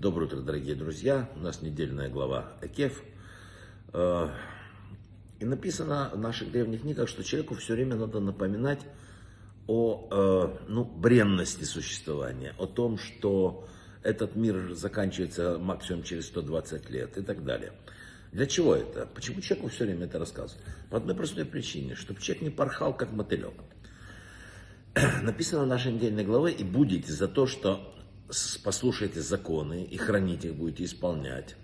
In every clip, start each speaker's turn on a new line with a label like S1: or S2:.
S1: Доброе утро, дорогие друзья. У нас недельная глава Экеф. Э, и написано в наших древних книгах, что человеку все время надо напоминать о э, ну, бренности существования, о том, что этот мир заканчивается максимум через 120 лет и так далее. Для чего это? Почему человеку все время это рассказывают? По одной простой причине, чтобы человек не порхал, как мотылек. Написано в нашей недельной главе, и будете за то, что послушаете законы и храните их, будете исполнять,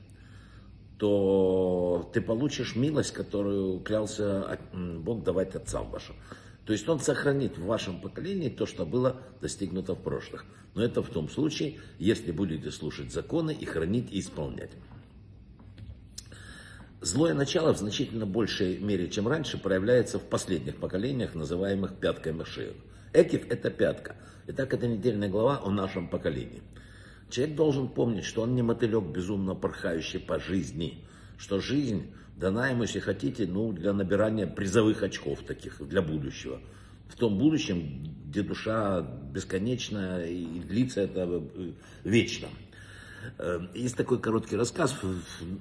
S1: то ты получишь милость, которую клялся Бог давать отцам вашим. То есть Он сохранит в вашем поколении то, что было достигнуто в прошлых. Но это в том случае, если будете слушать законы и хранить и исполнять. Злое начало в значительно большей мере, чем раньше, проявляется в последних поколениях, называемых пяткой Машеев. Экив – это пятка. Итак, это недельная глава о нашем поколении. Человек должен помнить, что он не мотылек, безумно порхающий по жизни, что жизнь дана ему, если хотите, ну, для набирания призовых очков таких, для будущего. В том будущем, где душа бесконечна и длится это э, вечно. Э, есть такой короткий рассказ,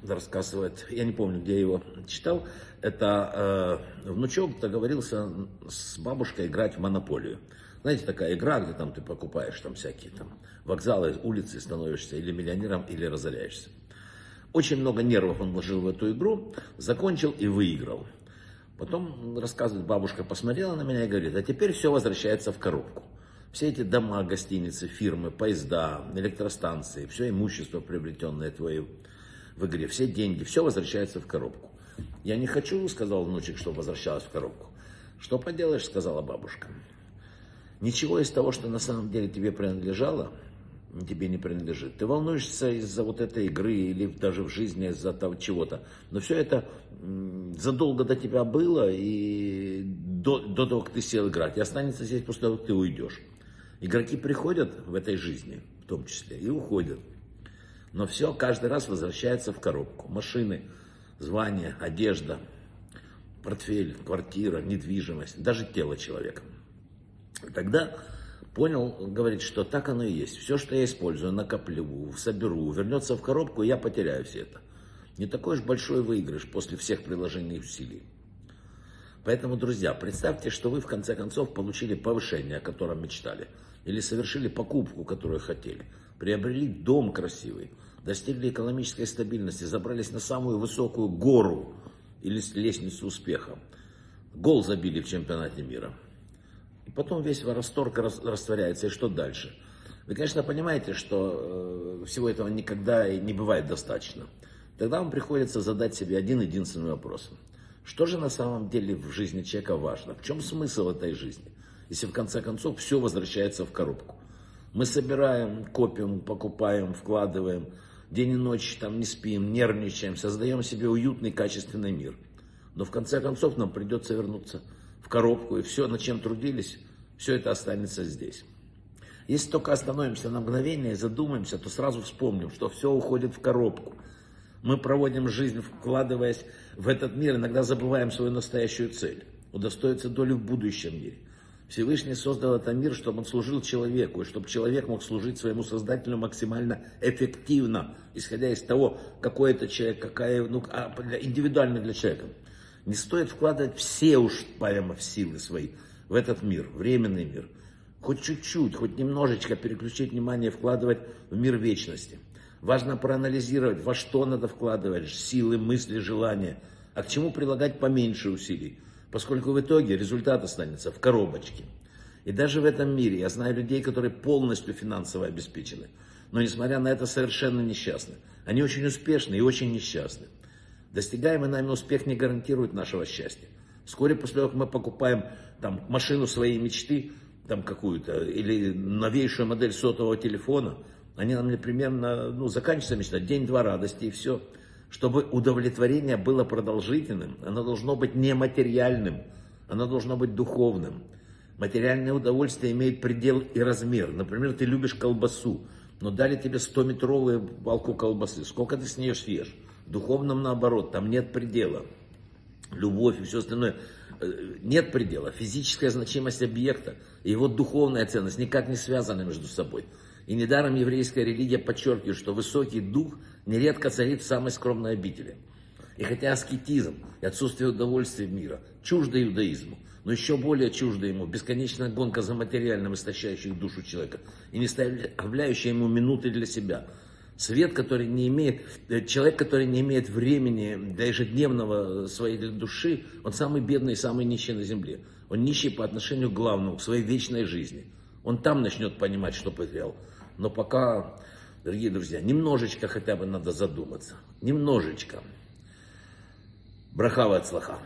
S1: рассказывает, я не помню, где я его читал. Это э, внучок договорился с бабушкой играть в монополию. Знаете, такая игра, где там ты покупаешь там всякие там вокзалы, улицы, становишься или миллионером, или разоряешься. Очень много нервов он вложил в эту игру, закончил и выиграл. Потом, рассказывает, бабушка посмотрела на меня и говорит, а теперь все возвращается в коробку. Все эти дома, гостиницы, фирмы, поезда, электростанции, все имущество, приобретенное твое в игре, все деньги, все возвращается в коробку. Я не хочу, сказал внучек, чтобы возвращалось в коробку. Что поделаешь, сказала бабушка. Ничего из того, что на самом деле тебе принадлежало, тебе не принадлежит. Ты волнуешься из-за вот этой игры или даже в жизни из-за того чего-то. Но все это задолго до тебя было и до, до того, как ты сел играть. И останется здесь после того, как ты уйдешь. Игроки приходят в этой жизни, в том числе, и уходят. Но все каждый раз возвращается в коробку. Машины, звание, одежда, портфель, квартира, недвижимость, даже тело человека. Тогда понял, говорит, что так оно и есть. Все, что я использую, накоплю, соберу, вернется в коробку, и я потеряю все это. Не такой уж большой выигрыш после всех приложений усилий. Поэтому, друзья, представьте, что вы в конце концов получили повышение, о котором мечтали, или совершили покупку, которую хотели, приобрели дом красивый, достигли экономической стабильности, забрались на самую высокую гору или лестницу успеха, гол забили в чемпионате мира. И потом весь восторг растворяется, и что дальше? Вы, конечно, понимаете, что э, всего этого никогда и не бывает достаточно. Тогда вам приходится задать себе один единственный вопрос – что же на самом деле в жизни человека важно? В чем смысл этой жизни? Если в конце концов все возвращается в коробку. Мы собираем, копим, покупаем, вкладываем, день и ночь там не спим, нервничаем, создаем себе уютный, качественный мир. Но в конце концов нам придется вернуться в коробку, и все, над чем трудились, все это останется здесь. Если только остановимся на мгновение и задумаемся, то сразу вспомним, что все уходит в коробку – мы проводим жизнь, вкладываясь в этот мир, иногда забываем свою настоящую цель, удостоиться доли в будущем мире. Всевышний создал этот мир, чтобы он служил человеку, и чтобы человек мог служить своему Создателю максимально эффективно, исходя из того, какой это человек, какая, ну, а, индивидуально для человека. Не стоит вкладывать все уж прямо в силы свои в этот мир, временный мир. Хоть чуть-чуть, хоть немножечко переключить внимание, вкладывать в мир вечности. Важно проанализировать, во что надо вкладывать силы, мысли, желания, а к чему прилагать поменьше усилий, поскольку в итоге результат останется в коробочке. И даже в этом мире я знаю людей, которые полностью финансово обеспечены, но несмотря на это совершенно несчастны. Они очень успешны и очень несчастны. Достигаемый нами успех не гарантирует нашего счастья. Вскоре после того, как мы покупаем там, машину своей мечты, там какую-то, или новейшую модель сотового телефона, они нам непременно, ну, заканчиваются мечта, день-два радости и все. Чтобы удовлетворение было продолжительным, оно должно быть нематериальным, оно должно быть духовным. Материальное удовольствие имеет предел и размер. Например, ты любишь колбасу, но дали тебе 100-метровую балку колбасы. Сколько ты с нее съешь? В духовном наоборот, там нет предела. Любовь и все остальное. Э, нет предела. Физическая значимость объекта и его духовная ценность никак не связаны между собой. И недаром еврейская религия подчеркивает, что высокий дух нередко царит в самой скромной обители. И хотя аскетизм и отсутствие удовольствия мира чуждо иудаизму, но еще более чуждо ему бесконечная гонка за материальным, истощающим душу человека и не оставляющая ему минуты для себя. Свет, который не имеет, э, человек, который не имеет времени для ежедневного своей души, он самый бедный и самый нищий на земле. Он нищий по отношению к главному, к своей вечной жизни. Он там начнет понимать, что потерял. Но пока, дорогие друзья, немножечко хотя бы надо задуматься. Немножечко. Брахава от слаха.